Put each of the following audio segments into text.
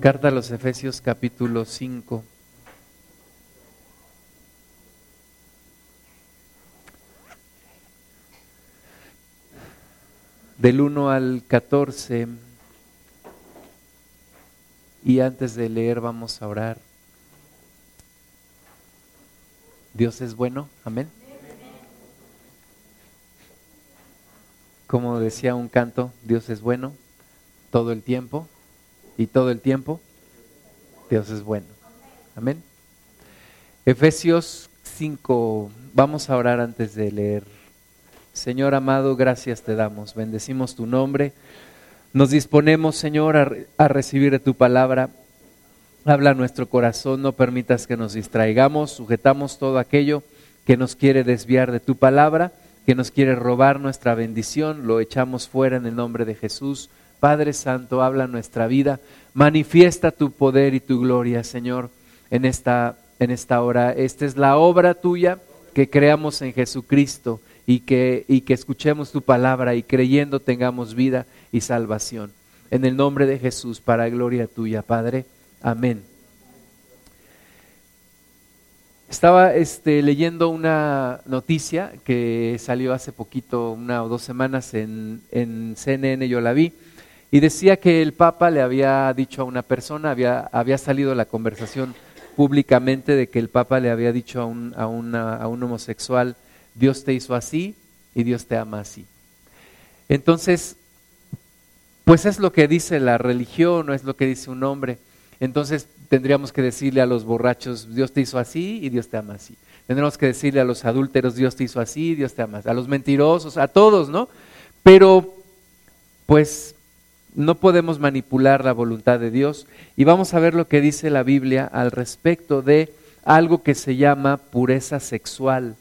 Carta a los Efesios capítulo 5. Del 1 al 14. Y antes de leer vamos a orar. Dios es bueno, amén. Como decía un canto, Dios es bueno todo el tiempo y todo el tiempo Dios es bueno. Amén. Efesios 5, vamos a orar antes de leer. Señor amado, gracias te damos, bendecimos tu nombre. Nos disponemos, Señor, a, a recibir tu palabra. Habla nuestro corazón, no permitas que nos distraigamos, sujetamos todo aquello que nos quiere desviar de tu palabra que nos quiere robar nuestra bendición, lo echamos fuera en el nombre de Jesús. Padre Santo, habla nuestra vida, manifiesta tu poder y tu gloria, Señor, en esta, en esta hora. Esta es la obra tuya, que creamos en Jesucristo y que, y que escuchemos tu palabra y creyendo tengamos vida y salvación. En el nombre de Jesús, para gloria tuya, Padre. Amén. Estaba este, leyendo una noticia que salió hace poquito, una o dos semanas en, en, CNN, yo la vi, y decía que el Papa le había dicho a una persona, había, había salido la conversación públicamente de que el Papa le había dicho a un, a, una, a un homosexual, Dios te hizo así y Dios te ama así. Entonces, pues es lo que dice la religión, no es lo que dice un hombre. Entonces tendríamos que decirle a los borrachos, Dios te hizo así y Dios te ama así. Tendríamos que decirle a los adúlteros, Dios te hizo así y Dios te ama así. A los mentirosos, a todos, ¿no? Pero, pues, no podemos manipular la voluntad de Dios. Y vamos a ver lo que dice la Biblia al respecto de algo que se llama pureza sexual.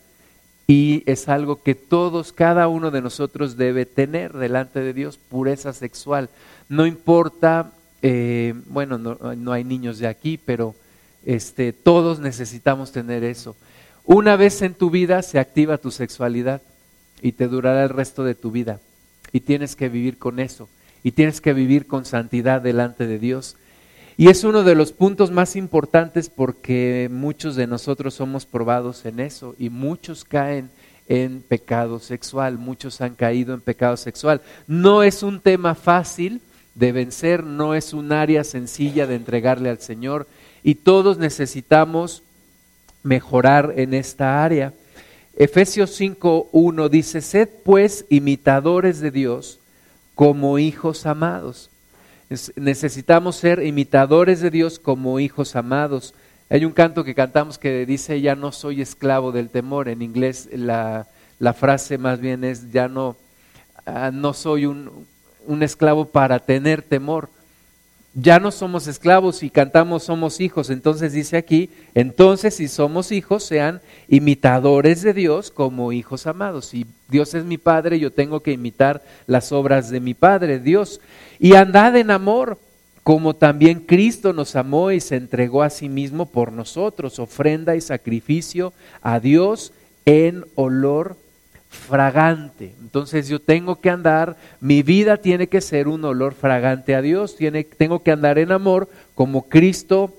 Y es algo que todos, cada uno de nosotros debe tener delante de Dios, pureza sexual. No importa eh, bueno, no, hay niños de aquí, pero este, todos necesitamos tener eso. Una vez en tu vida se activa tu sexualidad y te durará el resto de tu vida. Y tienes que vivir con eso. Y tienes que vivir con santidad delante de Dios. Y es uno de los puntos más importantes porque muchos de nosotros somos probados en eso y muchos caen en pecado sexual, muchos han caído en pecado sexual. No es un tema fácil, de vencer, no es un área sencilla de entregarle al Señor y todos necesitamos mejorar en esta área. Efesios 5.1 dice, sed pues imitadores de Dios como hijos amados. Necesitamos ser imitadores de Dios como hijos amados. Hay un canto que cantamos que dice, ya no soy esclavo del temor. En inglés la, la frase más bien es, ya no, ah, no soy un, un esclavo para tener temor. Ya no somos esclavos y cantamos somos hijos. Entonces dice aquí, entonces si somos hijos, sean imitadores de Dios como hijos amados. Si Dios es mi Padre, yo tengo que imitar las obras de mi Padre, Dios. Y andad en amor, como también Cristo nos amó y se entregó a sí mismo por nosotros, ofrenda y sacrificio a Dios en olor fragante. Entonces yo tengo que andar, mi vida tiene que ser un olor fragante a Dios, tengo que andar en amor como Cristo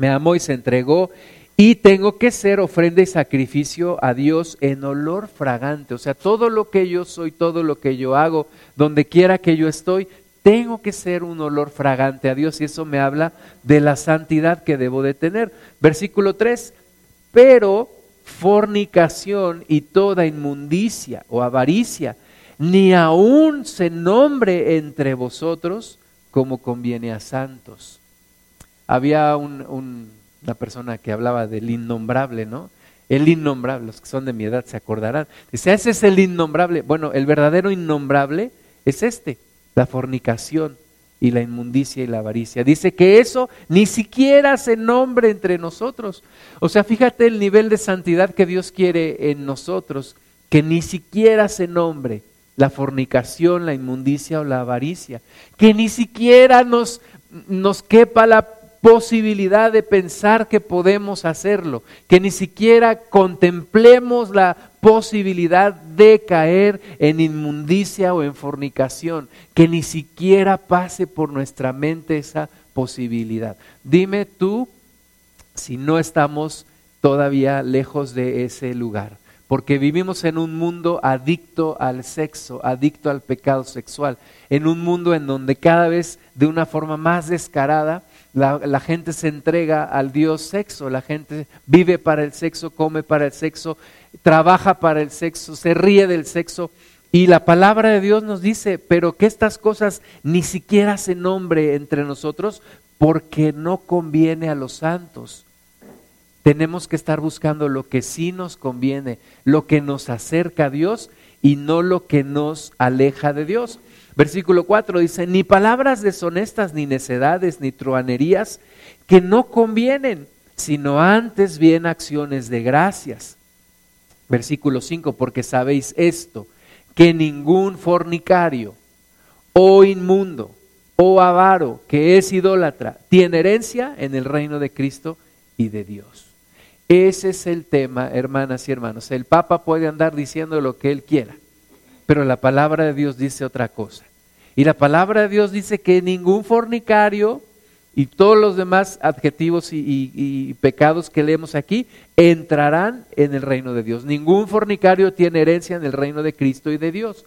me amó y se entregó y tengo que ser ofrenda y sacrificio a Dios en olor fragante. O sea, todo lo que yo soy, todo lo que yo hago, donde quiera que yo estoy, tengo que ser un olor fragante a Dios y eso me habla de la santidad que debo de tener. Versículo 3, pero fornicación y toda inmundicia o avaricia, ni aún se nombre entre vosotros como conviene a santos. Había una persona que hablaba del innombrable, ¿no? El innombrable, los que son de mi edad se acordarán. Dice, ese es el innombrable. Bueno, el verdadero innombrable es este, la fornicación y la inmundicia y la avaricia. Dice que eso ni siquiera se nombre entre nosotros. O sea, fíjate el nivel de santidad que Dios quiere en nosotros, que ni siquiera se nombre la fornicación, la inmundicia o la avaricia, que ni siquiera nos, nos quepa la posibilidad de pensar que podemos hacerlo, que ni siquiera contemplemos la posibilidad de caer en inmundicia o en fornicación, que ni siquiera pase por nuestra mente esa posibilidad. Dime tú si no estamos todavía lejos de ese lugar, porque vivimos en un mundo adicto al sexo, adicto al pecado sexual, en un mundo en donde cada vez de una forma más descarada la, gente se entrega al Dios sexo, la gente vive para el sexo, come para el sexo, trabaja para el sexo, se ríe del sexo. Y la palabra de Dios nos dice, pero que estas cosas ni siquiera se nombre entre nosotros porque no conviene a los santos. Tenemos que estar buscando lo que sí nos conviene, lo que nos acerca a Dios y no lo que nos aleja de Dios. Versículo 4 dice, ni palabras deshonestas, ni necedades, ni truanerías, que no convienen, sino antes bien acciones de gracias. Versículo 5, porque sabéis esto, que ningún fornicario o inmundo o avaro que es idólatra tiene herencia en el reino de Cristo y de Dios. Ese es el tema, hermanas y hermanos. El Papa puede andar diciendo lo que él quiera, pero la palabra de Dios dice otra cosa. Y la palabra de Dios dice que ningún fornicario y todos los demás adjetivos y, pecados que leemos aquí entrarán en el reino de Dios. Ningún fornicario tiene herencia en el reino de Cristo y de Dios.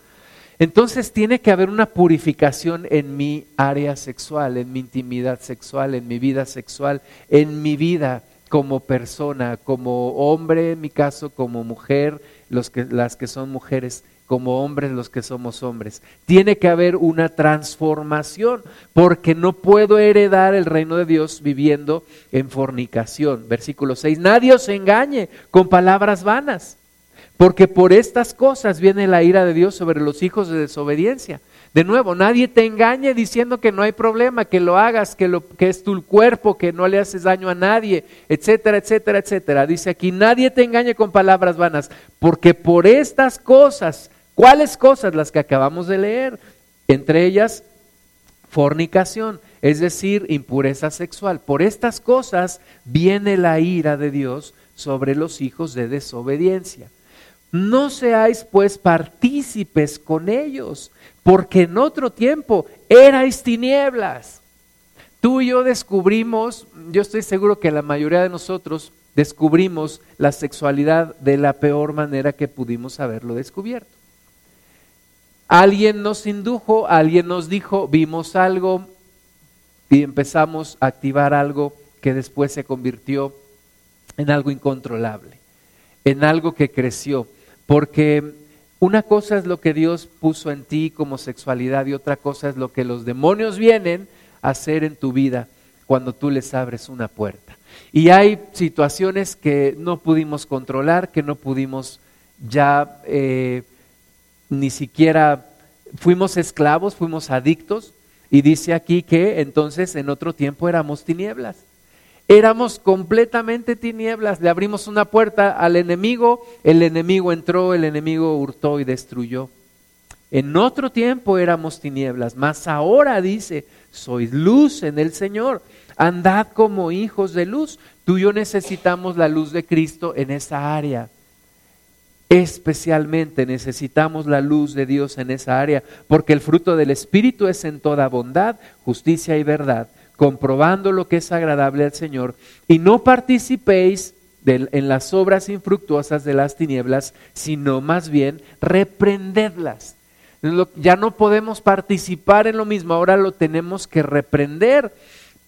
Entonces tiene que haber una purificación en mi área sexual, en mi intimidad sexual, en mi vida sexual, en mi vida como persona, como hombre en mi caso, como mujer, los que, las que son mujeres, como hombres los que somos hombres. Tiene que haber una transformación, porque no puedo heredar el reino de Dios viviendo en fornicación. Versículo 6, nadie os engañe con palabras vanas, porque por estas cosas viene la ira de Dios sobre los hijos de desobediencia. De nuevo, nadie te engañe diciendo que no hay problema, que lo hagas, que, lo, que es tu cuerpo, que no le haces daño a nadie, etcétera, etcétera, etcétera. Dice aquí, nadie te engañe con palabras vanas, porque por estas cosas, ¿cuáles cosas? Las que acabamos de leer, entre ellas fornicación, es decir, impureza sexual. Por estas cosas viene la ira de Dios sobre los hijos de desobediencia. No seáis pues partícipes con ellos, porque en otro tiempo erais tinieblas. Tú y yo descubrimos, yo estoy seguro que la mayoría de nosotros descubrimos la sexualidad de la peor manera que pudimos haberlo descubierto. Alguien nos indujo, alguien nos dijo, vimos algo y empezamos a activar algo que después se convirtió en algo incontrolable, en algo que creció. Porque una cosa es lo que Dios puso en ti como sexualidad y otra cosa es lo que los demonios vienen a hacer en tu vida cuando tú les abres una puerta. Y hay situaciones que no pudimos controlar, que no pudimos ya eh, ni siquiera, fuimos esclavos, fuimos adictos. Y dice aquí que entonces en otro tiempo éramos tinieblas. Éramos completamente tinieblas, le abrimos una puerta al enemigo, el enemigo entró, el enemigo hurtó y destruyó. En otro tiempo éramos tinieblas, mas ahora dice, sois luz en el Señor, andad como hijos de luz. Tú y yo necesitamos la luz de Cristo en esa área. Especialmente necesitamos la luz de Dios en esa área, porque el fruto del Espíritu es en toda bondad, justicia y verdad comprobando lo que es agradable al Señor, y no participéis en las obras infructuosas de las tinieblas, sino más bien reprendedlas. Ya no podemos participar en lo mismo, ahora lo tenemos que reprender,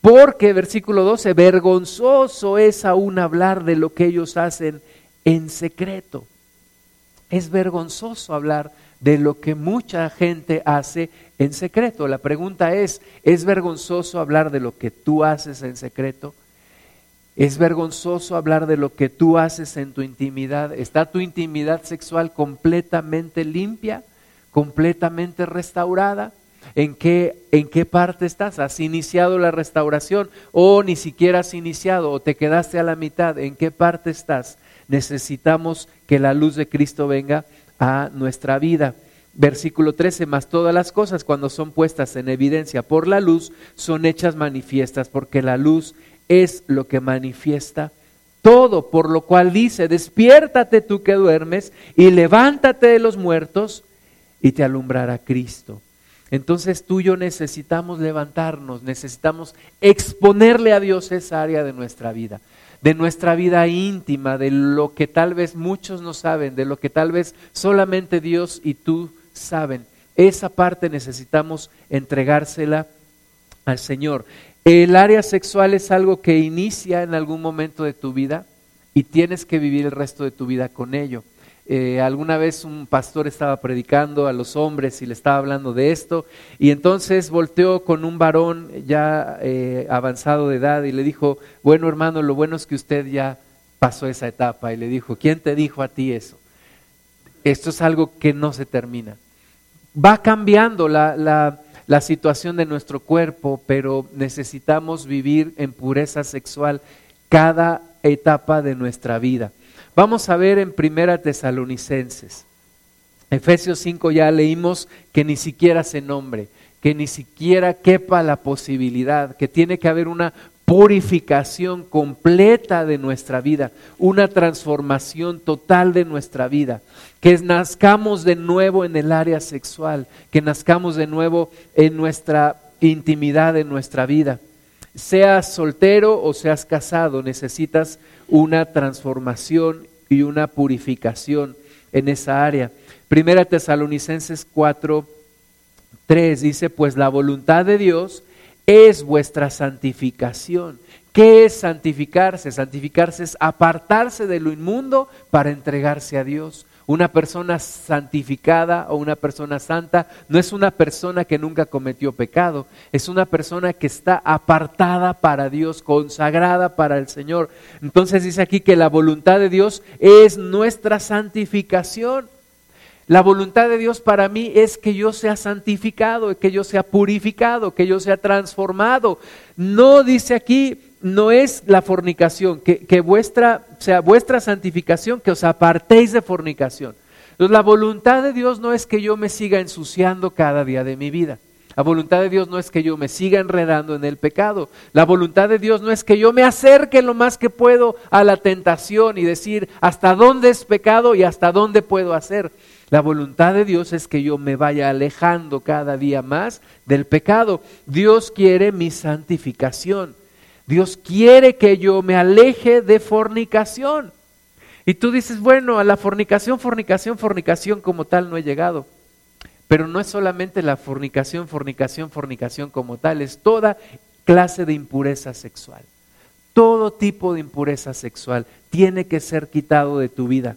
porque versículo 12, vergonzoso es aún hablar de lo que ellos hacen en secreto. Es vergonzoso hablar de lo que mucha gente hace en secreto. La pregunta es, ¿es vergonzoso hablar de lo que tú haces en secreto? ¿Es vergonzoso hablar de lo que tú haces en tu intimidad? ¿Está tu intimidad sexual completamente limpia, completamente restaurada? ¿En qué, ¿En qué parte estás? ¿Has iniciado la restauración o ni siquiera has iniciado o te quedaste a la mitad? ¿En qué parte estás? Necesitamos que la luz de Cristo venga a nuestra vida. Versículo 13, más todas las cosas cuando son puestas en evidencia por la luz son hechas manifiestas porque la luz es lo que manifiesta todo, por lo cual dice, despiértate tú que duermes y levántate de los muertos y te alumbrará Cristo. Entonces tú y yo necesitamos levantarnos, necesitamos exponerle a Dios esa área de nuestra vida, de nuestra vida íntima, de lo que tal vez muchos no saben, de lo que tal vez solamente Dios y tú saben. Esa parte necesitamos entregársela al Señor. El área sexual es algo que inicia en algún momento de tu vida y tienes que vivir el resto de tu vida con ello. Eh, alguna vez un pastor estaba predicando a los hombres y le estaba hablando de esto y entonces volteó con un varón ya eh, avanzado de edad y le dijo, bueno hermano, lo bueno es que usted ya pasó esa etapa y le dijo, ¿quién te dijo a ti eso? Esto es algo que no se termina. Va cambiando la, la la situación de nuestro cuerpo, pero necesitamos vivir en pureza sexual cada etapa de nuestra vida. Vamos a ver en Primera Tesalonicenses. Efesios 5 ya leímos que ni siquiera se nombre, que ni siquiera quepa la posibilidad, que tiene que haber una purificación completa de nuestra vida, una transformación total de nuestra vida, que nazcamos de nuevo en el área sexual, que nazcamos de nuevo en nuestra intimidad, en nuestra vida. Seas soltero o seas casado, necesitas una transformación y una purificación en esa área. Primera Tesalonicenses 4, 3 dice, pues la voluntad de Dios es vuestra santificación. ¿Qué es santificarse? Santificarse es apartarse de lo inmundo para entregarse a Dios. Una persona santificada o una persona santa no es una persona que nunca cometió pecado, es una persona que está apartada para Dios, consagrada para el Señor. Entonces dice aquí que la voluntad de Dios es nuestra santificación. La voluntad de Dios para mí es que yo sea santificado, que yo sea purificado, que yo sea transformado. No dice aquí, no es la fornicación, que, vuestra, sea vuestra santificación, que os apartéis de fornicación. Entonces, la voluntad de Dios no es que yo me siga ensuciando cada día de mi vida. La voluntad de Dios no es que yo me siga enredando en el pecado. La voluntad de Dios no es que yo me acerque lo más que puedo a la tentación y decir hasta dónde es pecado y hasta dónde puedo hacer. La voluntad de Dios es que yo me vaya alejando cada día más del pecado. Dios quiere mi santificación. Dios quiere que yo me aleje de fornicación. Y tú dices, bueno, a la fornicación, fornicación, fornicación como tal no he llegado. Pero no es solamente la fornicación, fornicación, fornicación como tal, es toda clase de impureza sexual. Todo tipo de impureza sexual tiene que ser quitado de tu vida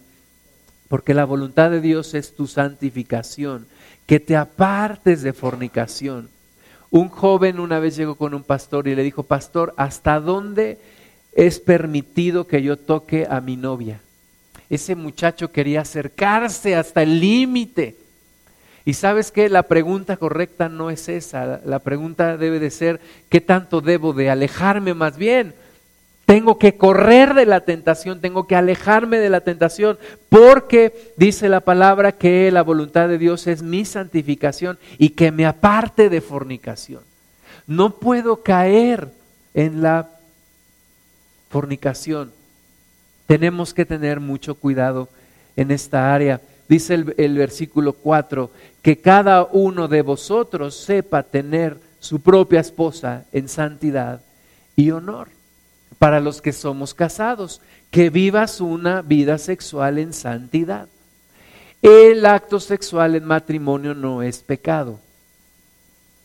porque la voluntad de Dios es tu santificación, que te apartes de fornicación. Un joven una vez llegó con un pastor y le dijo, pastor, ¿hasta dónde es permitido que yo toque a mi novia? Ese muchacho quería acercarse hasta el límite. Y sabes que la pregunta correcta no es esa, la pregunta debe de ser, ¿qué tanto debo de alejarme más bien? Tengo que correr de la tentación, tengo que alejarme de la tentación, porque dice la palabra que la voluntad de Dios es mi santificación y que me aparte de fornicación. No puedo caer en la fornicación. Tenemos que tener mucho cuidado en esta área. Dice el, versículo 4, que cada uno de vosotros sepa tener su propia esposa en santidad y honor para los que somos casados, que vivas una vida sexual en santidad. El acto sexual en matrimonio no es pecado.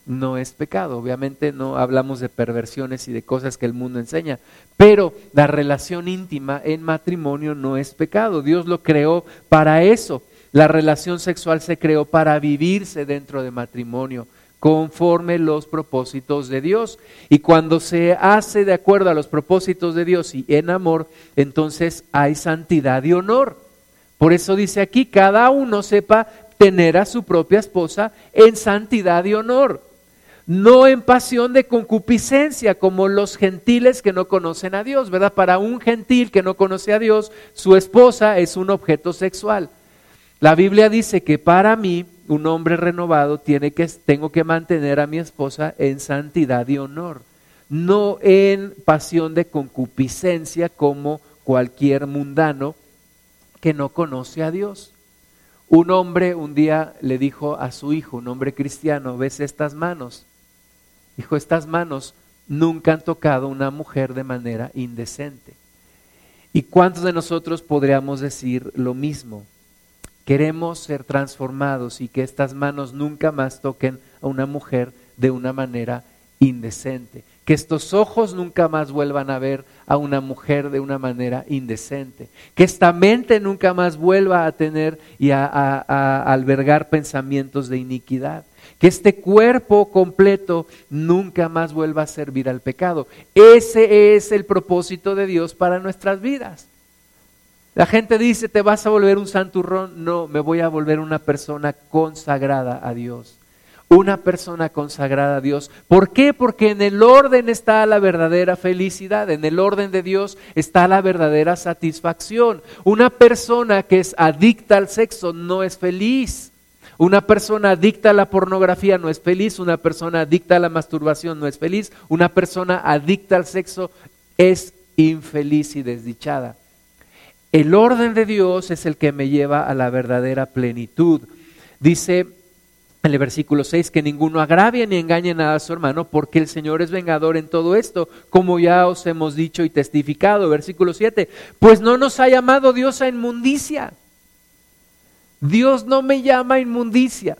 No es pecado. Obviamente no hablamos de perversiones y de cosas que el mundo enseña, pero la relación íntima en matrimonio no es pecado. Dios lo creó para eso. La relación sexual se creó para vivirse dentro de matrimonio conforme los propósitos de Dios. Y cuando se hace de acuerdo a los propósitos de Dios y en amor, entonces hay santidad y honor. Por eso dice aquí, cada uno sepa tener a su propia esposa en santidad y honor, no en pasión de concupiscencia como los gentiles que no conocen a Dios, ¿verdad? Para un gentil que no conoce a Dios, su esposa es un objeto sexual. La Biblia dice que para mí un hombre renovado tiene que, tengo que mantener a mi esposa en santidad y honor, no en pasión de concupiscencia como cualquier mundano que no conoce a Dios. Un hombre un día le dijo a su hijo, un hombre cristiano, ves estas manos. Dijo, estas manos nunca han tocado una mujer de manera indecente. ¿Y cuántos de nosotros podríamos decir lo mismo? Queremos ser transformados y que estas manos nunca más toquen a una mujer de una manera indecente. Que estos ojos nunca más vuelvan a ver a una mujer de una manera indecente. Que esta mente nunca más vuelva a tener y a, albergar pensamientos de iniquidad que este cuerpo completo nunca más vuelva a servir al pecado. Ese es el propósito de Dios para nuestras vidas. La gente dice, te vas a volver un santurrón. No, me voy a volver una persona consagrada a Dios. Una persona consagrada a Dios. ¿Por qué? Porque en el orden está la verdadera felicidad, en el orden de Dios está la verdadera satisfacción. Una persona que es adicta al sexo no es feliz. Una persona adicta a la pornografía no es feliz, una persona adicta a la masturbación no es feliz, una persona adicta al sexo es infeliz y desdichada. El orden de Dios es el que me lleva a la verdadera plenitud. Dice en el versículo 6 que ninguno agravie ni engañe nada a su hermano, porque el Señor es vengador en todo esto, como ya os hemos dicho y testificado. Versículo 7, pues no nos ha llamado Dios a inmundicia Dios no me llama inmundicia.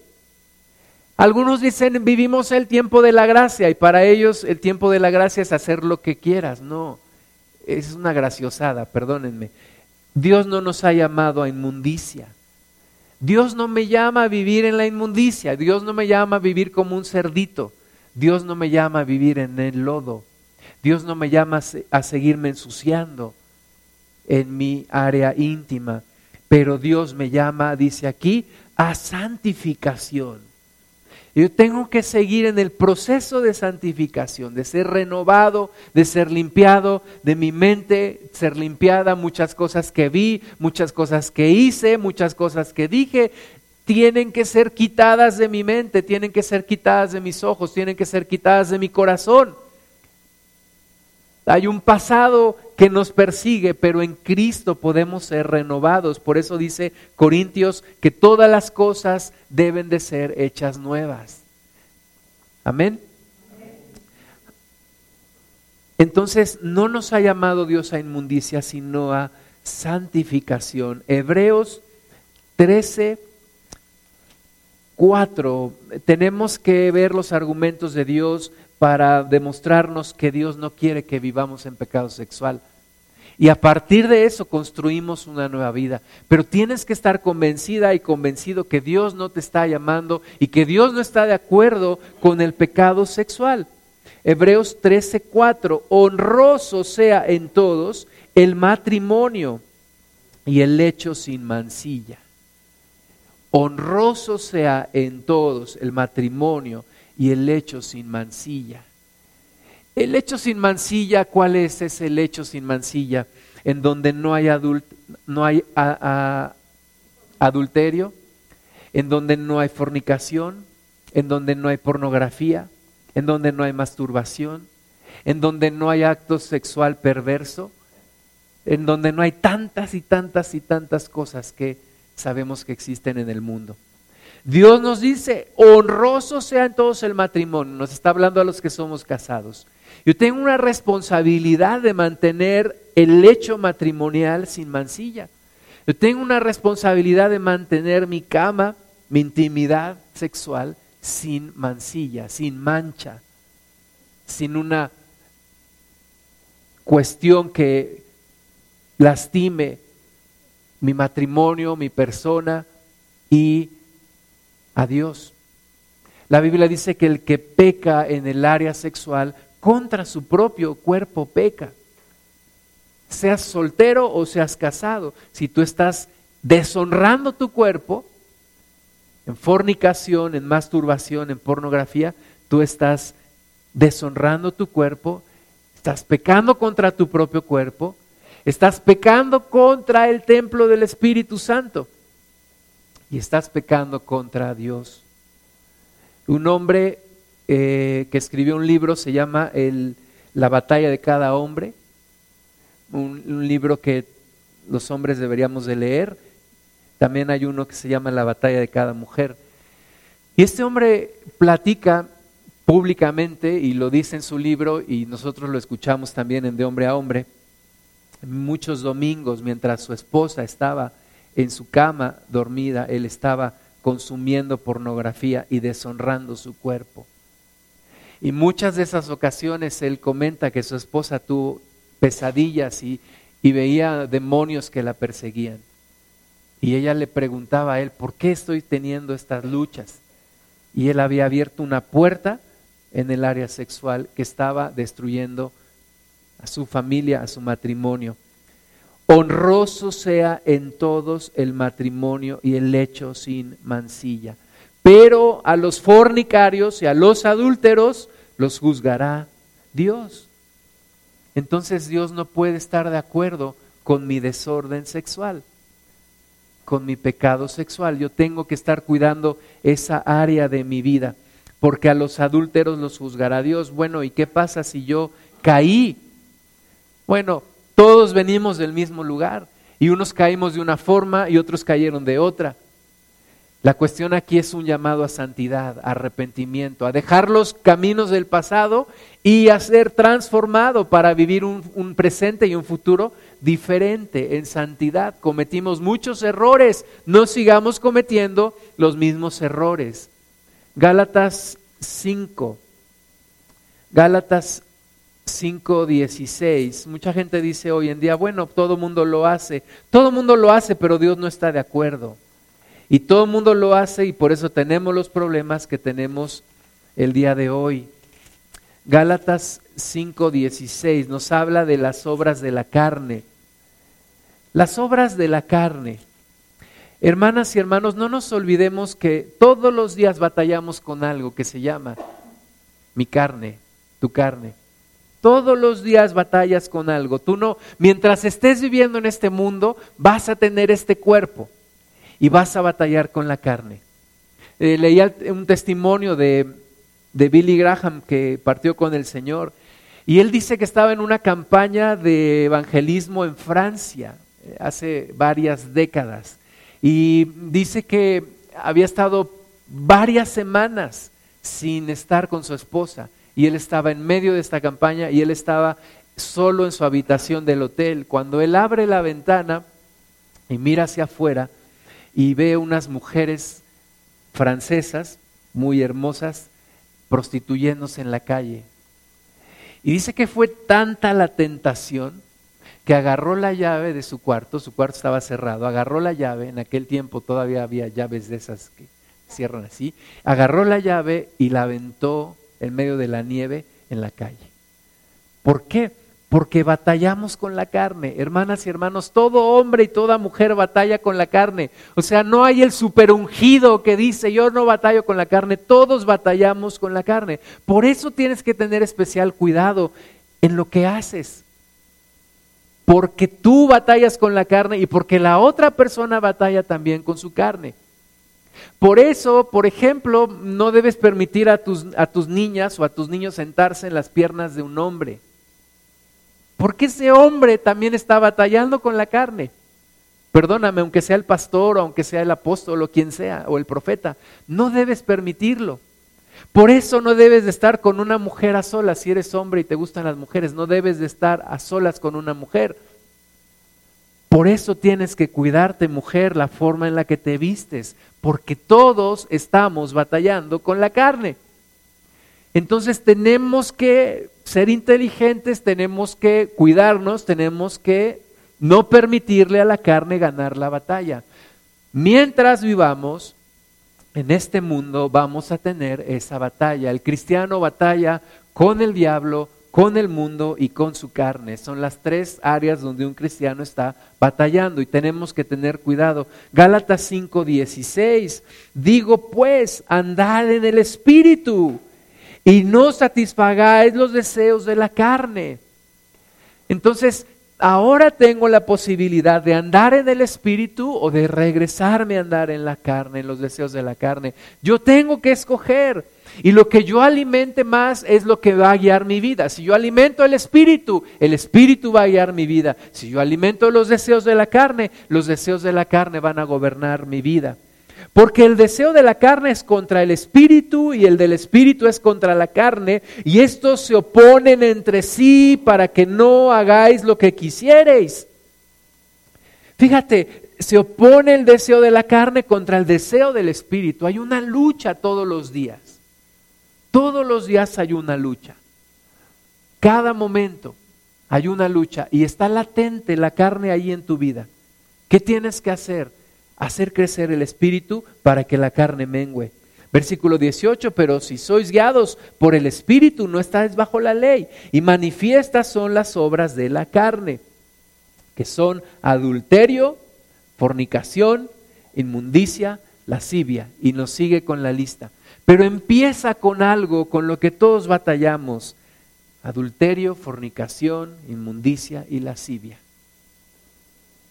Algunos dicen, vivimos el tiempo de la gracia y para ellos el tiempo de la gracia es hacer lo que quieras. No, es una graciosada, perdónenme. Dios no nos ha llamado a inmundicia. Dios no me llama a vivir en la inmundicia. Dios no me llama a vivir como un cerdito. Dios no me llama a vivir en el lodo. Dios no me llama a seguirme ensuciando en mi área íntima. Pero Dios me llama, dice aquí, a santificación. Yo tengo que seguir en el proceso de santificación, de ser renovado, de ser limpiado, de mi mente ser limpiada, muchas cosas que vi, muchas cosas que hice, muchas cosas que dije, tienen que ser quitadas de mi mente, tienen que ser quitadas de mis ojos, tienen que ser quitadas de mi corazón. Hay un pasado que nos persigue, pero en Cristo podemos ser renovados. Por eso dice Corintios que todas las cosas deben de ser hechas nuevas. Amén. Entonces, no nos ha llamado Dios a inmundicia, sino a santificación. Hebreos 13, 4. Tenemos que ver los argumentos de Dios para demostrarnos que Dios no quiere que vivamos en pecado sexual. Y a partir de eso construimos una nueva vida. Pero tienes que estar convencida y convencido que Dios no te está llamando y que Dios no está de acuerdo con el pecado sexual. Hebreos 13:4, honroso sea en todos el matrimonio y el lecho sin mancilla. Honroso sea en todos el matrimonio y el lecho sin mancilla. El lecho sin mancilla, ¿cuál es ese lecho sin mancilla? En donde no hay, no hay adulterio, en donde no hay fornicación, en donde no hay pornografía, en donde no hay masturbación, en donde no hay acto sexual perverso, en donde no hay tantas y tantas y tantas cosas que sabemos que existen en el mundo. Dios nos dice, honroso sea en todos el matrimonio, nos está hablando a los que somos casados. Yo tengo una responsabilidad de mantener el lecho matrimonial sin mancilla. Yo tengo una responsabilidad de mantener mi cama, mi intimidad sexual sin mancilla, sin mancha, sin una cuestión que lastime mi matrimonio, mi persona y a Dios. La Biblia dice que el que peca en el área sexual contra su propio cuerpo peca. Seas soltero o seas casado, si tú estás deshonrando tu cuerpo en fornicación, en masturbación, en pornografía, tú estás deshonrando tu cuerpo, estás pecando contra tu propio cuerpo, estás pecando contra el templo del Espíritu Santo y estás pecando contra Dios. Un hombre eh, que escribió un libro se llama el, La batalla de cada hombre. un, libro que los hombres deberíamos de leer. También hay uno que se llama La batalla de cada mujer. Y este hombre platica públicamente y lo dice en su libro y nosotros lo escuchamos también en De hombre a hombre. Muchos domingos mientras su esposa estaba en su cama dormida, él estaba consumiendo pornografía y deshonrando su cuerpo. Y muchas de esas ocasiones él comenta que su esposa tuvo pesadillas y, veía demonios que la perseguían. Y ella le preguntaba a él, ¿por qué estoy teniendo estas luchas? Y él había abierto una puerta en el área sexual que estaba destruyendo a su familia, a su matrimonio. Honroso sea en todos el matrimonio y el lecho sin mancilla. Pero a los fornicarios y a los adúlteros los juzgará Dios. Entonces Dios no puede estar de acuerdo con mi desorden sexual, con mi pecado sexual. Yo tengo que estar cuidando esa área de mi vida, porque a los adúlteros los juzgará Dios. Bueno, ¿y qué pasa si yo caí? Bueno, todos venimos del mismo lugar y unos caímos de una forma y otros cayeron de otra. La cuestión aquí es un llamado a santidad, a arrepentimiento, a dejar los caminos del pasado y a ser transformado para vivir un, presente y un futuro diferente en santidad. Cometimos muchos errores, no sigamos cometiendo los mismos errores. Gálatas 5, Gálatas 5.16. Mucha gente dice hoy en día, bueno, todo mundo lo hace. Todo mundo lo hace, pero Dios no está de acuerdo. Y todo mundo lo hace y por eso tenemos los problemas que tenemos el día de hoy. Gálatas 5.16 nos habla de las obras de la carne. Las obras de la carne. Hermanas y hermanos, no nos olvidemos que todos los días batallamos con algo que se llama mi carne, tu carne. Todos los días batallas con algo. Tú no, mientras estés viviendo en este mundo, vas a tener este cuerpo y vas a batallar con la carne. Eh, leía un testimonio de, de Billy Graham que partió con el Señor y él dice que estaba en una campaña de evangelismo en Francia eh, hace varias décadas y dice que había estado varias semanas sin estar con su esposa y él estaba en medio de esta campaña y él estaba solo en su habitación del hotel. Cuando él abre la ventana y mira hacia afuera y ve unas mujeres francesas muy hermosas prostituyéndose en la calle. Y dice que fue tanta la tentación que agarró la llave de su cuarto, su cuarto estaba cerrado, agarró la llave, en aquel tiempo todavía había llaves de esas que cierran así, agarró la llave y la aventó en medio de la nieve en la calle. ¿Por qué? Porque batallamos con la carne. Hermanas y hermanos, todo hombre y toda mujer batalla con la carne. O sea, no hay el superungido que dice, yo no batallo con la carne. Todos batallamos con la carne. Por eso tienes que tener especial cuidado en lo que haces. Porque tú batallas con la carne y porque la otra persona batalla también con su carne. Por eso, por ejemplo, no debes permitir a tus, a tus niñas o a tus niños sentarse en las piernas de un hombre. Porque ese hombre también está batallando con la carne. Perdóname, aunque sea el pastor, o aunque sea el apóstol, o quien sea, o el profeta, no debes permitirlo. Por eso no debes de estar con una mujer a solas. Si eres hombre y te gustan las mujeres, no debes de estar a solas con una mujer. Por eso tienes que cuidarte, mujer, la forma en la que te vistes, porque todos estamos batallando con la carne. Entonces tenemos que ser inteligentes, tenemos que cuidarnos, tenemos que no permitirle a la carne ganar la batalla. Mientras vivamos en este mundo vamos a tener esa batalla. El cristiano batalla con el diablo, con el mundo y con su carne. Son las tres áreas donde un cristiano está batallando y tenemos que tener cuidado. Gálatas 5:16, digo pues, andad en el espíritu y no satisfagáis los deseos de la carne. Entonces, ahora tengo la posibilidad de andar en el espíritu o de regresarme a andar en la carne, en los deseos de la carne. Yo tengo que escoger. Y lo que yo alimente más es lo que va a guiar mi vida. Si yo alimento el espíritu, el espíritu va a guiar mi vida. Si yo alimento los deseos de la carne, los deseos de la carne van a gobernar mi vida. Porque el deseo de la carne es contra el espíritu y el del espíritu es contra la carne y estos se oponen entre sí para que no hagáis lo que quisierais. Fíjate, se opone el deseo de la carne contra el deseo del espíritu. Hay una lucha todos los días. Todos los días hay una lucha. Cada momento hay una lucha y está latente la carne ahí en tu vida. ¿Qué tienes que hacer? Hacer crecer el espíritu para que la carne mengüe. Versículo 18, pero si sois guiados por el espíritu, no estáis bajo la ley. Y manifiestas son las obras de la carne, que son adulterio, fornicación, inmundicia, lascivia. Y nos sigue con la lista. Pero empieza con algo con lo que todos batallamos. Adulterio, fornicación, inmundicia y lascivia.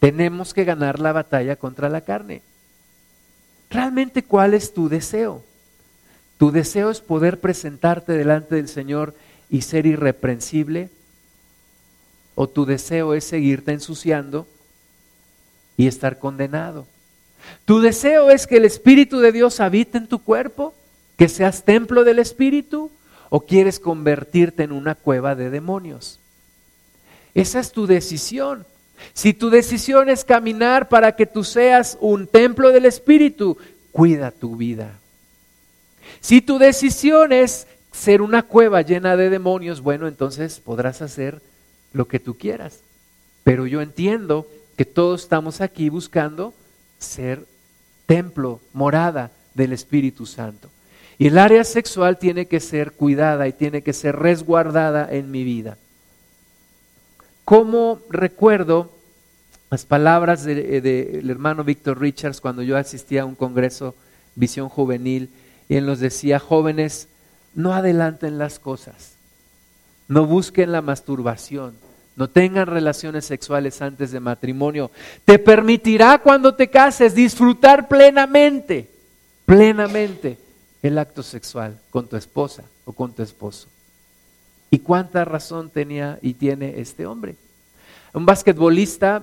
Tenemos que ganar la batalla contra la carne. ¿Realmente cuál es tu deseo? ¿Tu deseo es poder presentarte delante del Señor y ser irreprensible? ¿O tu deseo es seguirte ensuciando y estar condenado? ¿Tu deseo es que el Espíritu de Dios habite en tu cuerpo? ¿Que seas templo del Espíritu? ¿O quieres convertirte en una cueva de demonios? Esa es tu decisión. Si tu decisión es caminar para que tú seas un templo del Espíritu, cuida tu vida. Si tu decisión es ser una cueva llena de demonios, bueno, entonces podrás hacer lo que tú quieras. Pero yo entiendo que todos estamos aquí buscando ser templo, morada del Espíritu Santo. Y el área sexual tiene que ser cuidada y tiene que ser resguardada en mi vida. ¿Cómo recuerdo las palabras del hermano Víctor Richards cuando yo asistía a un congreso Visión Juvenil y él nos decía, jóvenes, no adelanten las cosas, no busquen la masturbación, no tengan relaciones sexuales antes de matrimonio. Te permitirá cuando te cases disfrutar plenamente, plenamente el acto sexual con tu esposa o con tu esposo. ¿Y cuánta razón tenía y tiene este hombre? Un basquetbolista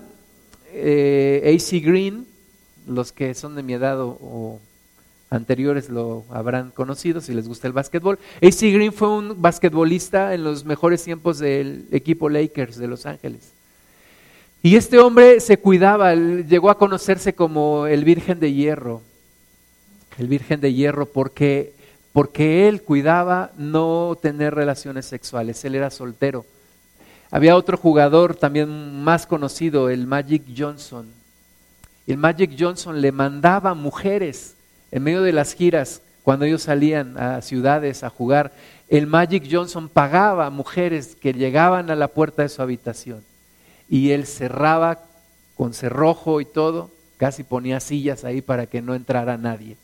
eh, AC Green, los que son de mi edad o, anteriores lo habrán conocido si les gusta el básquetbol. AC Green fue un basquetbolista en los mejores tiempos del equipo Lakers de Los Ángeles. Y este hombre se cuidaba, llegó a conocerse como el Virgen de Hierro, el Virgen de Hierro, porque, porque él cuidaba no tener relaciones sexuales, él era soltero. Había otro jugador también más conocido, el Magic Johnson. El Magic Johnson le mandaba mujeres en medio de las giras, cuando ellos salían a ciudades a jugar. El Magic Johnson pagaba a mujeres que llegaban a la puerta de su habitación. Y él cerraba con cerrojo y todo, casi ponía sillas ahí para que no entrara nadie.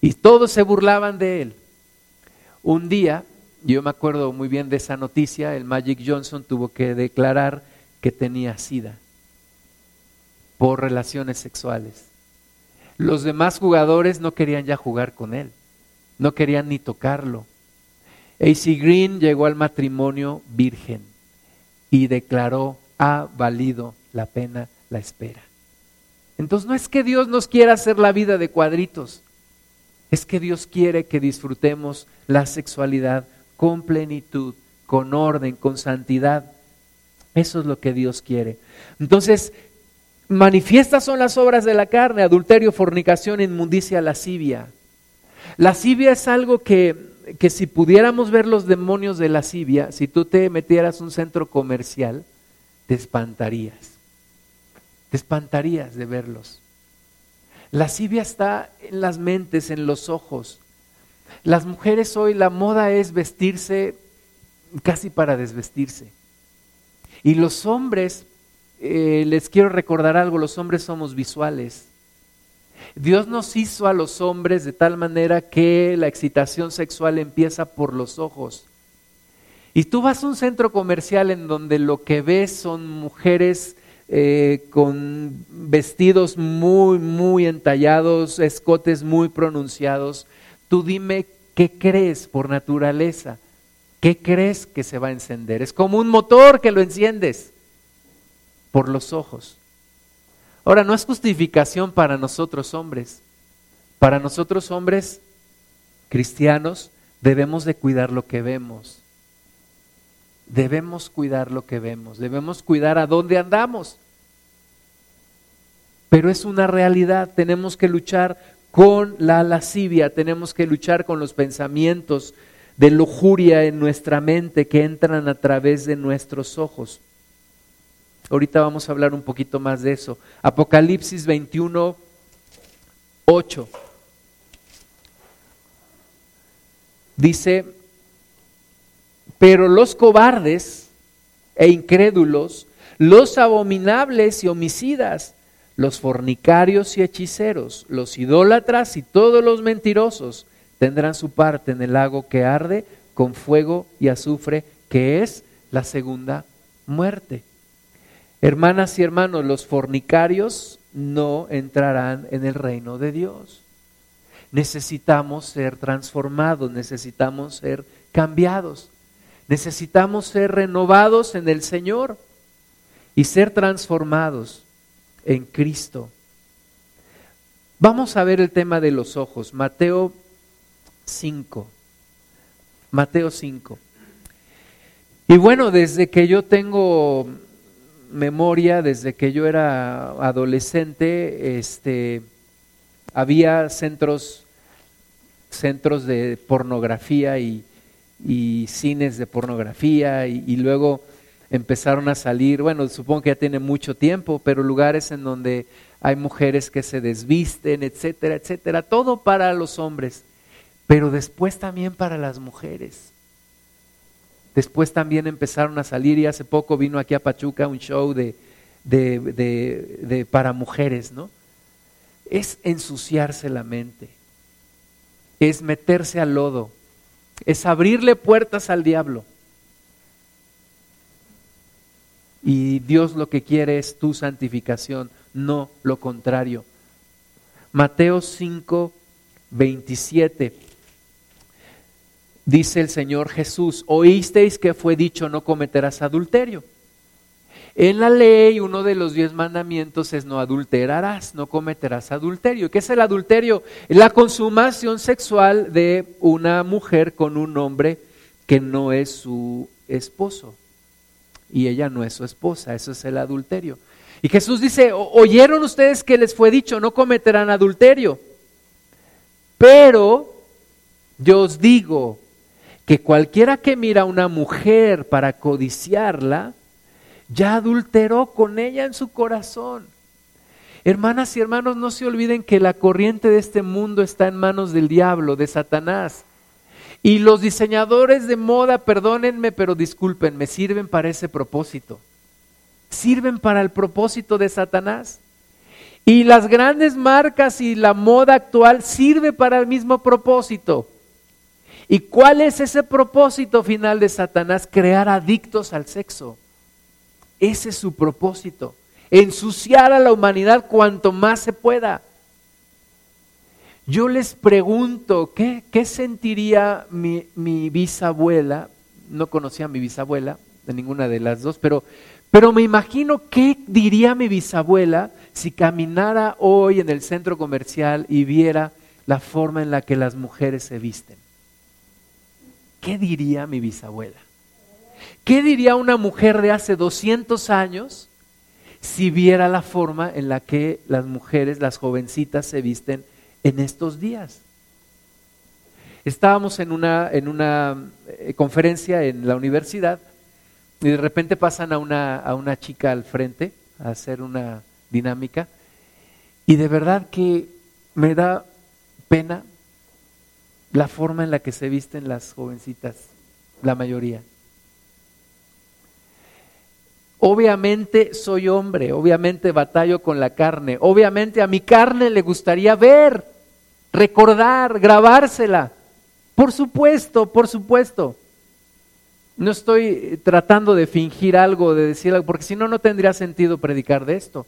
Y todos se burlaban de él. Un día yo me acuerdo muy bien de esa noticia, el Magic Johnson tuvo que declarar que tenía sida por relaciones sexuales. Los demás jugadores no querían ya jugar con él, no querían ni tocarlo. AC Green llegó al matrimonio virgen y declaró, ha valido la pena la espera. Entonces no es que Dios nos quiera hacer la vida de cuadritos, es que Dios quiere que disfrutemos la sexualidad con plenitud, con orden, con santidad. Eso es lo que Dios quiere. Entonces, manifiestas son las obras de la carne, adulterio, fornicación, inmundicia, lascivia. Lascivia es algo que, que si pudiéramos ver los demonios de lascivia, si tú te metieras un centro comercial, te espantarías. Te espantarías de verlos. Lascivia está en las mentes, en los ojos. Las mujeres hoy, la moda es vestirse casi para desvestirse. Y los hombres, eh, les quiero recordar algo, los hombres somos visuales. Dios nos hizo a los hombres de tal manera que la excitación sexual empieza por los ojos. Y tú vas a un centro comercial en donde lo que ves son mujeres eh, con vestidos muy, muy entallados, escotes muy pronunciados. Tú dime qué crees por naturaleza, qué crees que se va a encender. Es como un motor que lo enciendes por los ojos. Ahora, no es justificación para nosotros hombres. Para nosotros hombres cristianos debemos de cuidar lo que vemos. Debemos cuidar lo que vemos, debemos cuidar a dónde andamos. Pero es una realidad, tenemos que luchar con la lascivia, tenemos que luchar con los pensamientos de lujuria en nuestra mente que entran a través de nuestros ojos. Ahorita vamos a hablar un poquito más de eso. Apocalipsis 21, 8. Dice, pero los cobardes e incrédulos, los abominables y homicidas, los fornicarios y hechiceros, los idólatras y todos los mentirosos tendrán su parte en el lago que arde con fuego y azufre, que es la segunda muerte. Hermanas y hermanos, los fornicarios no entrarán en el reino de Dios. Necesitamos ser transformados, necesitamos ser cambiados, necesitamos ser renovados en el Señor y ser transformados en Cristo. Vamos a ver el tema de los ojos, Mateo 5. Mateo 5. Y bueno, desde que yo tengo memoria desde que yo era adolescente, este, había centros, centros de pornografía y, cines de pornografía y, luego empezaron a salir, bueno, supongo que ya tiene mucho tiempo, pero lugares en donde hay mujeres que se desvisten, etcétera, etcétera, todo para los hombres, pero después también para las mujeres. Después también empezaron a salir y hace poco vino aquí a Pachuca un show de, de, para mujeres, ¿no? Es ensuciarse la mente, es meterse al lodo, es abrirle puertas al diablo. Y Dios lo que quiere es tu santificación, no lo contrario. Mateo 5, 27 dice el Señor Jesús, oísteis que fue dicho no cometerás adulterio. En la ley uno de los diez mandamientos es no adulterarás, no cometerás adulterio. ¿Qué es el adulterio? La consumación sexual de una mujer con un hombre que no es su esposo y ella no es su esposa, eso es el adulterio. Y Jesús dice, oyeron ustedes que les fue dicho, no cometerán adulterio. Pero yo os digo que cualquiera que mira a una mujer para codiciarla, ya adulteró con ella en su corazón. Hermanas y hermanos, no se olviden que la corriente de este mundo está en manos del diablo, de Satanás. Y los diseñadores de moda, perdónenme, pero discúlpenme, sirven para ese propósito. Sirven para el propósito de Satanás. Y las grandes marcas y la moda actual sirve para el mismo propósito. ¿Y cuál es ese propósito final de Satanás? Crear adictos al sexo. Ese es su propósito. Ensuciar a la humanidad cuanto más se pueda. Yo les pregunto, ¿qué, qué sentiría mi, mi, bisabuela? No conocía a mi bisabuela, de ninguna de las dos, pero, pero me imagino qué diría mi bisabuela si caminara hoy en el centro comercial y viera la forma en la que las mujeres se visten. ¿qué diría mi bisabuela? ¿Qué diría una mujer de hace 200 años si viera la forma en la que las mujeres, las jovencitas se visten en estos días? Estábamos en una, en una eh, conferencia en la universidad y de repente pasan a una, a una chica al frente a hacer una dinámica y de verdad que me da pena la forma en la que se visten las jovencitas, la mayoría. Obviamente soy hombre, obviamente batallo con la carne, obviamente a mi carne le gustaría ver, recordar, grabársela. Por supuesto, por supuesto. No estoy tratando de fingir algo, de decir algo, porque si no, no tendría sentido predicar de esto.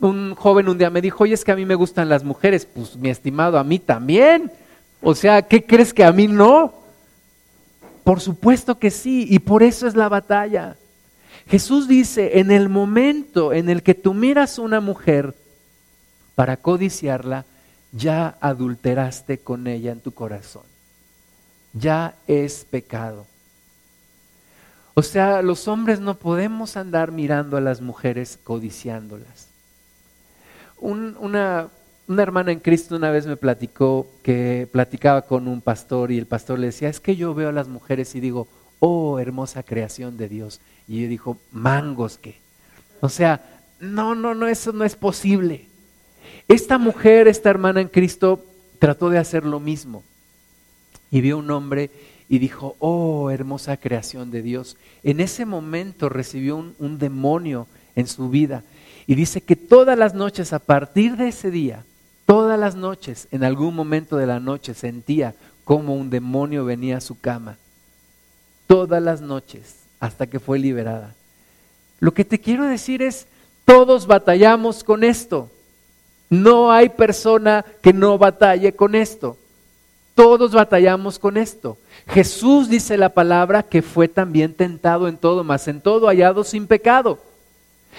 Un joven un día me dijo, oye, es que a mí me gustan las mujeres. Pues mi estimado, a mí también. O sea, ¿qué crees que a mí no? Por supuesto que sí, y por eso es la batalla. Jesús dice, en el momento en el que tú miras una mujer para codiciarla, ya adulteraste con ella en tu corazón. Ya es pecado. O sea, los hombres no podemos andar mirando a las mujeres codiciándolas. una, una hermana en Cristo una vez me platicó que platicaba con un pastor y el pastor le decía, es que yo veo a las mujeres y digo, oh, hermosa creación de Dios. Y ella dijo, mangos que. O sea, no, no, no, eso no es posible. Esta mujer, esta hermana en Cristo, trató de hacer lo mismo. Y vio un hombre y dijo, oh, hermosa creación de Dios. En ese momento recibió un, un demonio en su vida. Y dice que todas las noches, a partir de ese día, todas las noches, en algún momento de la noche, sentía como un demonio venía a su cama. Todas las noches hasta que fue liberada. Lo que te quiero decir es, todos batallamos con esto. No hay persona que no batalle con esto. Todos batallamos con esto. Jesús dice la palabra que fue también tentado en todo, mas en todo hallado sin pecado.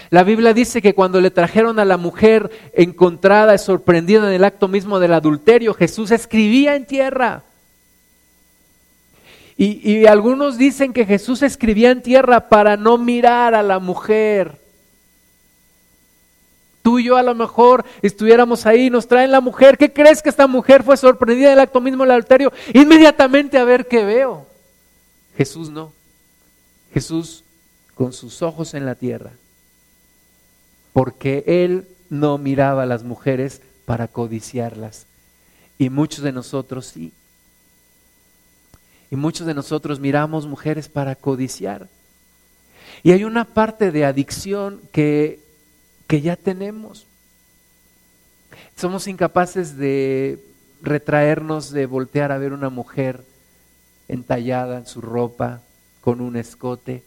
La Biblia dice que cuando le trajeron a la mujer encontrada y sorprendida en el acto mismo del adulterio, Jesús escribía en tierra. Y, algunos dicen que Jesús escribía en tierra para no mirar a la mujer. Tú y yo a lo mejor estuviéramos ahí, nos traen la mujer. ¿Qué crees que esta mujer fue sorprendida en el acto mismo del adulterio? Inmediatamente a ver qué veo. Jesús no. Jesús con sus ojos en la tierra. Porque él no miraba a las mujeres para codiciarlas. Y muchos de nosotros sí. Y muchos de nosotros miramos mujeres para codiciar. Y hay una parte de adicción que, que ya tenemos. Somos incapaces de retraernos, de voltear a ver una mujer entallada en su ropa, con un escote,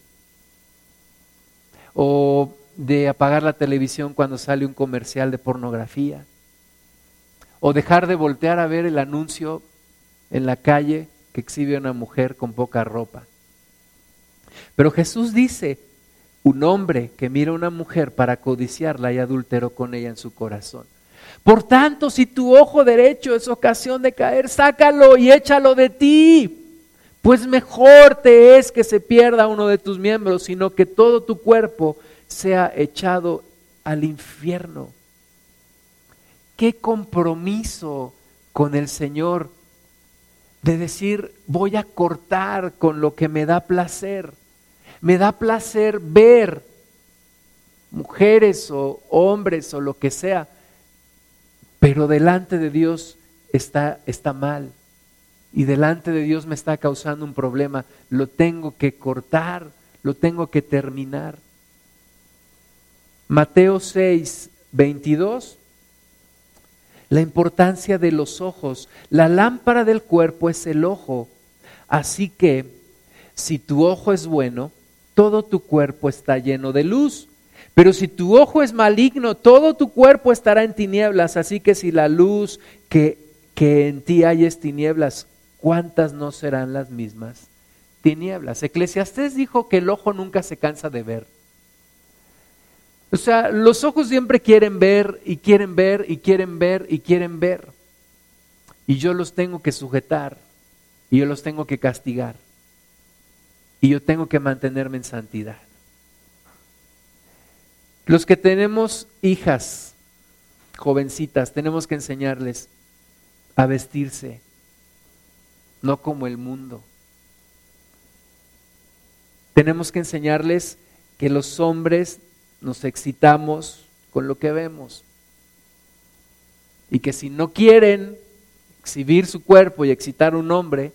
o de apagar la televisión cuando sale un comercial de pornografía, o dejar de voltear a ver el anuncio en la calle que exhibe una mujer con poca ropa. Pero Jesús dice, un hombre que mira a una mujer para codiciarla y adulteró con ella en su corazón. Por tanto, si tu ojo derecho es ocasión de caer, sácalo y échalo de ti. Pues mejor te es que se pierda uno de tus miembros, sino que todo tu cuerpo sea echado al infierno. Qué compromiso con el Señor de decir, voy a cortar con lo que me da placer. Me da placer ver mujeres o hombres o lo que sea, pero delante de Dios está, está mal y delante de Dios me está causando un problema. Lo tengo que cortar, lo tengo que terminar. Mateo 6, 22 la importancia de los ojos. La lámpara del cuerpo es el ojo. Así que si tu ojo es bueno, todo tu cuerpo está lleno de luz. Pero si tu ojo es maligno, todo tu cuerpo estará en tinieblas. Así que si la luz que, que en ti hay es tinieblas, ¿cuántas no serán las mismas tinieblas? Eclesiastés dijo que el ojo nunca se cansa de ver. O sea, los ojos siempre quieren ver y quieren ver y quieren ver y quieren ver. Y yo los tengo que sujetar y yo los tengo que castigar. Y yo tengo que mantenerme en santidad. Los que tenemos hijas, jovencitas, tenemos que enseñarles a vestirse, no como el mundo. Tenemos que enseñarles que los hombres nos excitamos con lo que vemos. Y que si no quieren exhibir su cuerpo y excitar un hombre,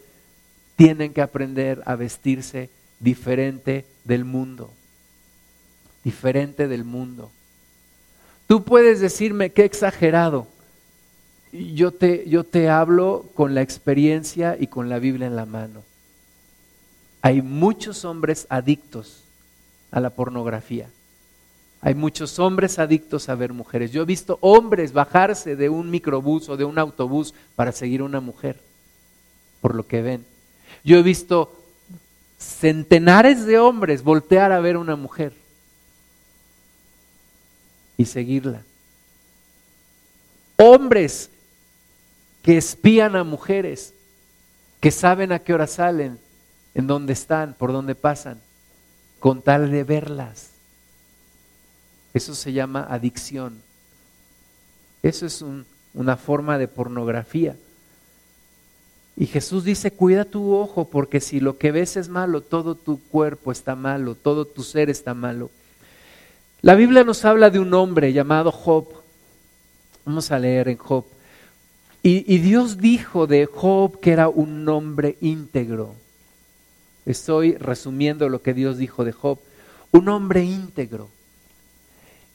tienen que aprender a vestirse diferente del mundo. Diferente del mundo. Tú puedes decirme que exagerado. Yo te, yo te hablo con la experiencia y con la Biblia en la mano. hay muchos hombres adictos a la pornografía. Hay muchos hombres adictos a ver mujeres. Yo he visto hombres bajarse de un microbús o de un autobús para seguir a una mujer, por lo que ven. Yo he visto centenares de hombres voltear a ver a una mujer y seguirla. Hombres que espían a mujeres, que saben a qué hora salen, en dónde están, por dónde pasan, con tal de verlas. Eso se llama adicción. Eso es una forma de pornografía. Y Jesús dice, cuida tu ojo, porque si lo que ves es malo, todo tu cuerpo está malo, todo tu ser está malo. La Biblia nos habla de un hombre llamado Job. Vamos a leer en Job. Y, y Dios dijo de Job que era un hombre íntegro. Estoy resumiendo lo que Dios dijo de Job. Un hombre íntegro.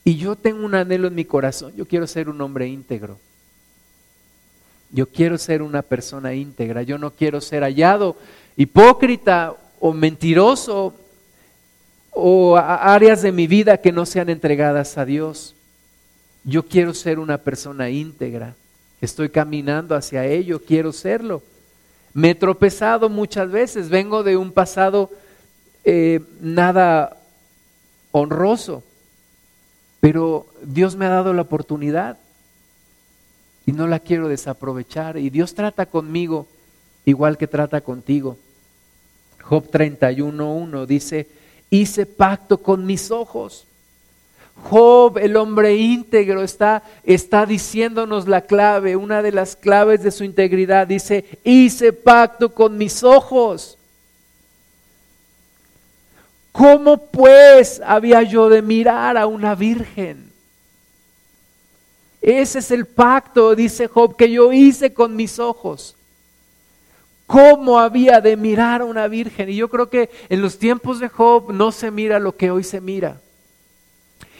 Y yo tengo un anhelo en mi corazón. Yo quiero ser un hombre íntegro. Yo quiero ser una persona íntegra. Yo no quiero ser hallado hipócrita o mentiroso o áreas de mi vida que no sean entregadas a Dios. Yo quiero ser una persona íntegra. Estoy caminando hacia ello, quiero serlo. Me he tropezado muchas veces, vengo de un pasado eh, nada honroso, pero Dios me ha dado la oportunidad y no la quiero desaprovechar. Y Dios trata conmigo igual que trata contigo. Job 31.1 dice, hice pacto con mis ojos. Job, el hombre íntegro, está, está diciéndonos la clave, una de las claves de su integridad. Dice, hice pacto con mis ojos. ¿Cómo pues había yo de mirar a una virgen? Ese es el pacto, dice Job, que yo hice con mis ojos. ¿Cómo había de mirar a una virgen? Y yo creo que en los tiempos de Job no se mira lo que hoy se mira.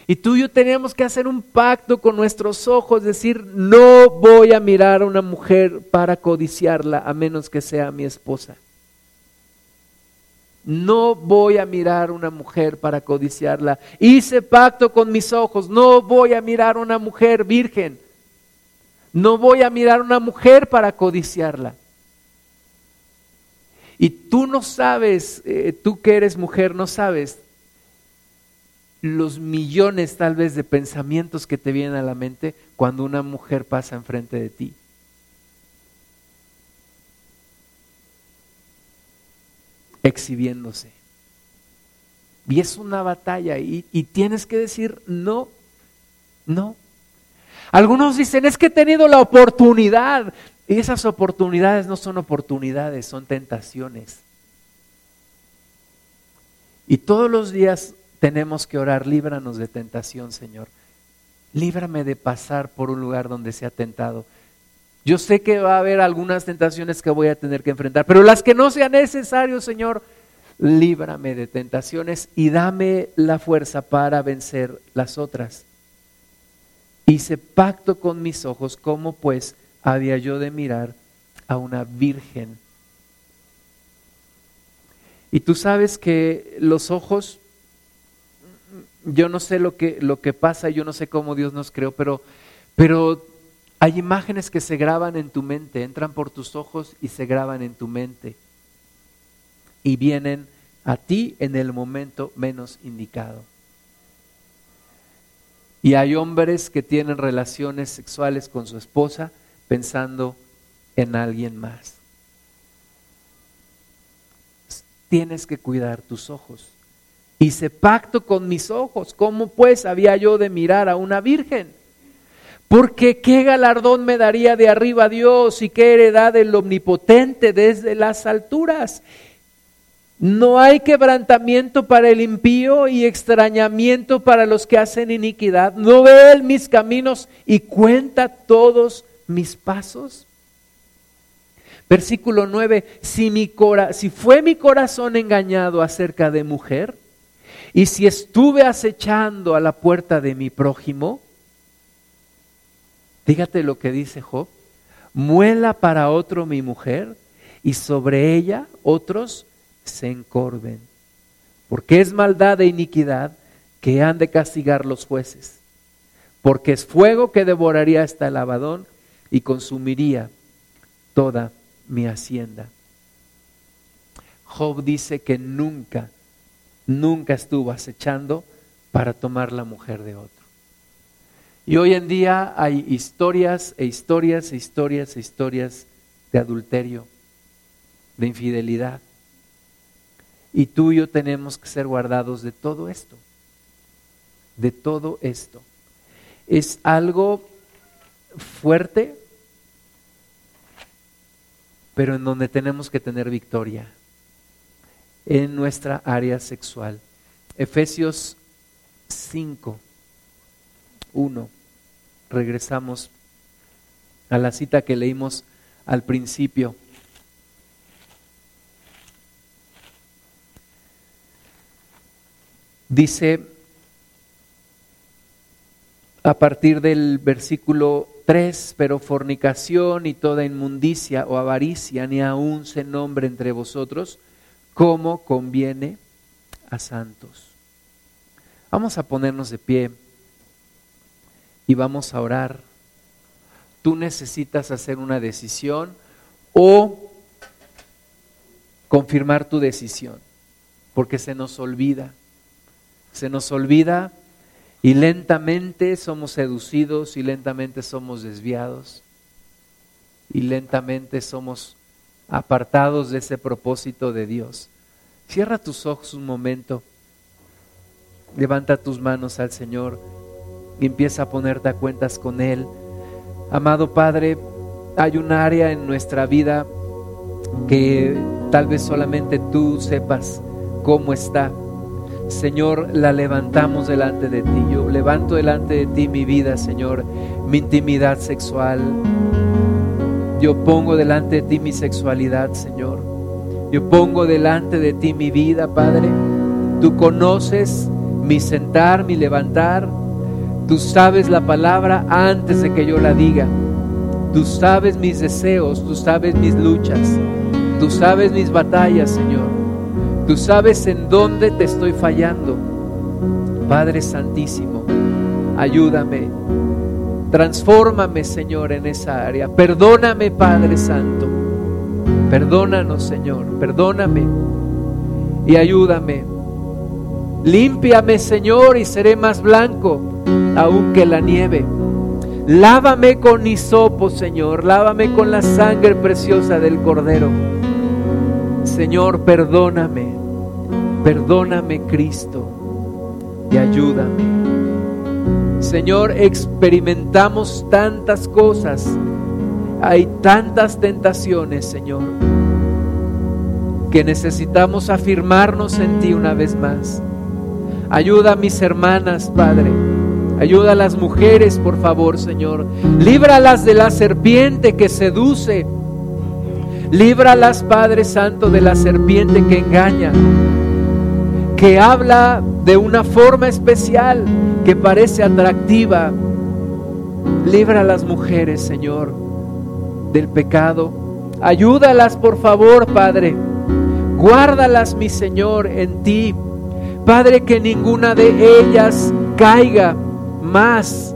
Y tú y yo tenemos que hacer un pacto con nuestros ojos, decir, no voy a mirar a una mujer para codiciarla a menos que sea mi esposa. No voy a mirar una mujer para codiciarla. Hice pacto con mis ojos. No voy a mirar una mujer virgen. No voy a mirar una mujer para codiciarla. Y tú no sabes, eh, tú que eres mujer, no sabes los millones tal vez de pensamientos que te vienen a la mente cuando una mujer pasa enfrente de ti. Exhibiéndose. Y es una batalla y, y, tienes que decir no, no. Algunos dicen, es que he tenido la oportunidad. Y esas oportunidades no son oportunidades, son tentaciones. Y todos los días tenemos que orar, líbranos de tentación, Señor. Líbrame de pasar por un lugar donde sea tentado. Yo sé que va a haber algunas tentaciones que voy a tener que enfrentar, pero las que no sean necesarias, Señor, líbrame de tentaciones y dame la fuerza para vencer las otras. Hice pacto con mis ojos, ¿cómo pues había yo de mirar a una virgen? Y tú sabes que los ojos, yo no sé lo que, lo que pasa, yo no sé cómo Dios nos creó, pero, pero hay imágenes que se graban en tu mente, entran por tus ojos y se graban en tu mente. Y vienen a ti en el momento menos indicado. Y hay hombres que tienen relaciones sexuales con su esposa pensando en alguien más. Tienes que cuidar tus ojos. Hice pacto con mis ojos. ¿Cómo pues había yo de mirar a una virgen? Porque qué galardón me daría de arriba Dios y qué heredad del omnipotente desde las alturas. No hay quebrantamiento para el impío y extrañamiento para los que hacen iniquidad. ¿No ve él mis caminos y cuenta todos mis pasos? Versículo 9, si, si fue mi corazón engañado acerca de mujer, y si estuve acechando a la puerta de mi prójimo, Fíjate lo que dice Job. Muela para otro mi mujer y sobre ella otros se encorven, porque es maldad e iniquidad que han de castigar los jueces, porque es fuego que devoraría hasta el abadón y consumiría toda mi hacienda. Job dice que nunca, nunca estuvo acechando para tomar la mujer de otro. Y hoy en día hay historias e historias e historias e historias de adulterio, de infidelidad. Y tú y yo tenemos que ser guardados de todo esto, de todo esto. Es algo fuerte, pero en donde tenemos que tener victoria en nuestra área sexual. Efesios 5, 1. Regresamos a la cita que leímos al principio. Dice a partir del versículo 3, pero fornicación y toda inmundicia o avaricia ni aún se nombre entre vosotros como conviene a santos. Vamos a ponernos de pie y vamos a orar. Tú necesitas hacer una decisión o confirmar tu decisión, porque se nos olvida, se nos olvida y lentamente somos seducidos y lentamente somos desviados y lentamente somos apartados de ese propósito de Dios. Cierra tus ojos un momento, levanta tus manos al Señor y empieza a ponerte a cuentas con Él. Amado Padre, hay un área en nuestra vida que tal vez solamente tú sepas cómo está. Señor, la levantamos delante de ti. Yo levanto delante de ti mi vida, Señor, mi intimidad sexual, yo pongo delante de ti mi sexualidad, Señor. Yo pongo delante de ti mi vida, Padre. Tú conoces mi sentar, mi levantar. Tú sabes la palabra antes de que yo la diga. Tú sabes mis deseos, tú sabes mis luchas. Tú sabes mis batallas, Señor. Tú sabes en dónde te estoy fallando. Padre Santísimo, ayúdame Transfórmame, Señor, en esa área. Perdóname, Padre Santo. Perdónanos, Señor. Perdóname y ayúdame. Límpiame, Señor, y seré más blanco aún que la nieve. Lávame con hisopo, Señor. Lávame con la sangre preciosa del Cordero. Señor, perdóname. Perdóname, Cristo. Y ayúdame. Señor, experimentamos tantas cosas, hay tantas tentaciones, Señor, que necesitamos afirmarnos en ti una vez más. Ayuda a mis hermanas, Padre. Ayuda a las mujeres, por favor, Señor. Líbralas de la serpiente que seduce. Líbralas, Padre Santo, de la serpiente que engaña, que habla de una forma especial que parece atractiva. Libra a las mujeres, Señor, del pecado. Ayúdalas, por favor, Padre. Guárdalas, mi Señor, en ti. Padre, que ninguna de ellas caiga más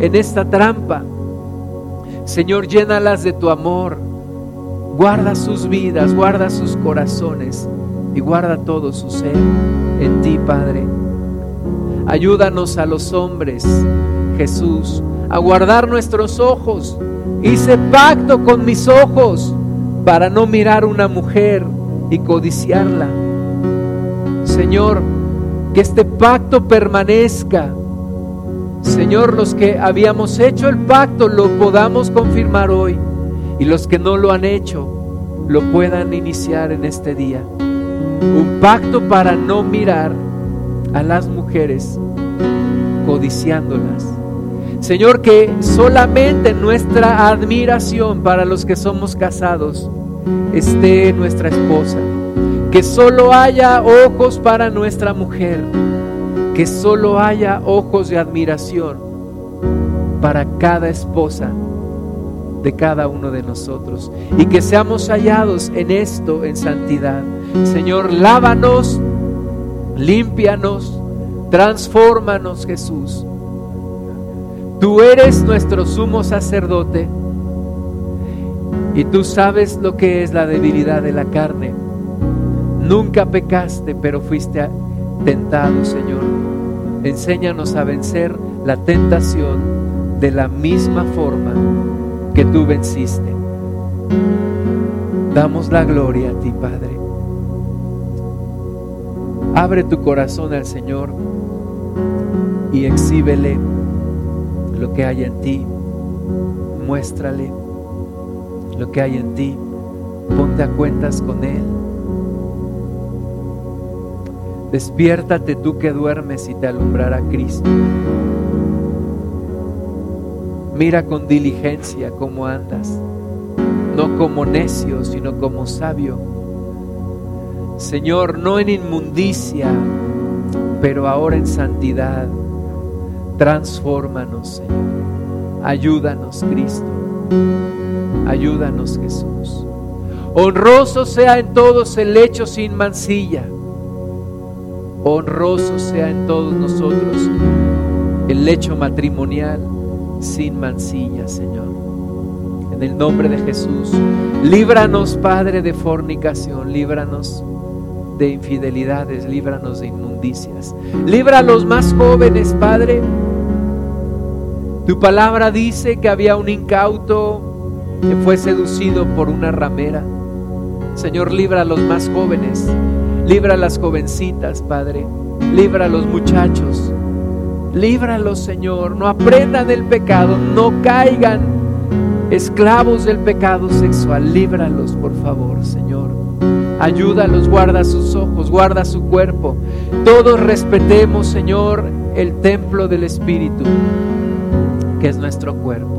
en esta trampa. Señor, llénalas de tu amor. Guarda sus vidas, guarda sus corazones y guarda todo su ser en ti, Padre. Ayúdanos a los hombres, Jesús, a guardar nuestros ojos. Hice pacto con mis ojos para no mirar una mujer y codiciarla. Señor, que este pacto permanezca. Señor, los que habíamos hecho el pacto lo podamos confirmar hoy y los que no lo han hecho lo puedan iniciar en este día. Un pacto para no mirar a las mujeres codiciándolas. Señor, que solamente nuestra admiración para los que somos casados esté nuestra esposa. Que solo haya ojos para nuestra mujer. Que solo haya ojos de admiración para cada esposa de cada uno de nosotros y que seamos hallados en esto, en santidad. Señor, lávanos, límpianos, transfórmanos, Jesús. Tú eres nuestro sumo sacerdote y tú sabes lo que es la debilidad de la carne. Nunca pecaste, pero fuiste tentado, Señor. Enséñanos a vencer la tentación de la misma forma que tú venciste. Damos la gloria a ti, Padre. Abre tu corazón al Señor y exhíbele lo que hay en ti. Muéstrale lo que hay en ti. Ponte a cuentas con Él. Despiértate tú que duermes y te alumbrará Cristo. Mira con diligencia cómo andas, no como necio, sino como sabio. Señor, no en inmundicia, pero ahora en santidad. Transfórmanos, Señor. Ayúdanos, Cristo. Ayúdanos, Jesús. Honroso sea en todos el hecho sin mancilla. Honroso sea en todos nosotros el lecho matrimonial sin mancilla, Señor. En el nombre de Jesús, líbranos, Padre, de fornicación, líbranos de infidelidades, líbranos de inmundicias. Libra a los más jóvenes, Padre. Tu palabra dice que había un incauto que fue seducido por una ramera. Señor, libra a los más jóvenes, libra a las jovencitas, Padre, libra a los muchachos, Líbralos, Señor. No aprendan del pecado. No caigan esclavos del pecado sexual. Líbralos, por favor, Señor. Ayúdalos, guarda sus ojos, guarda su cuerpo. Todos respetemos, Señor, el templo del Espíritu, que es nuestro cuerpo.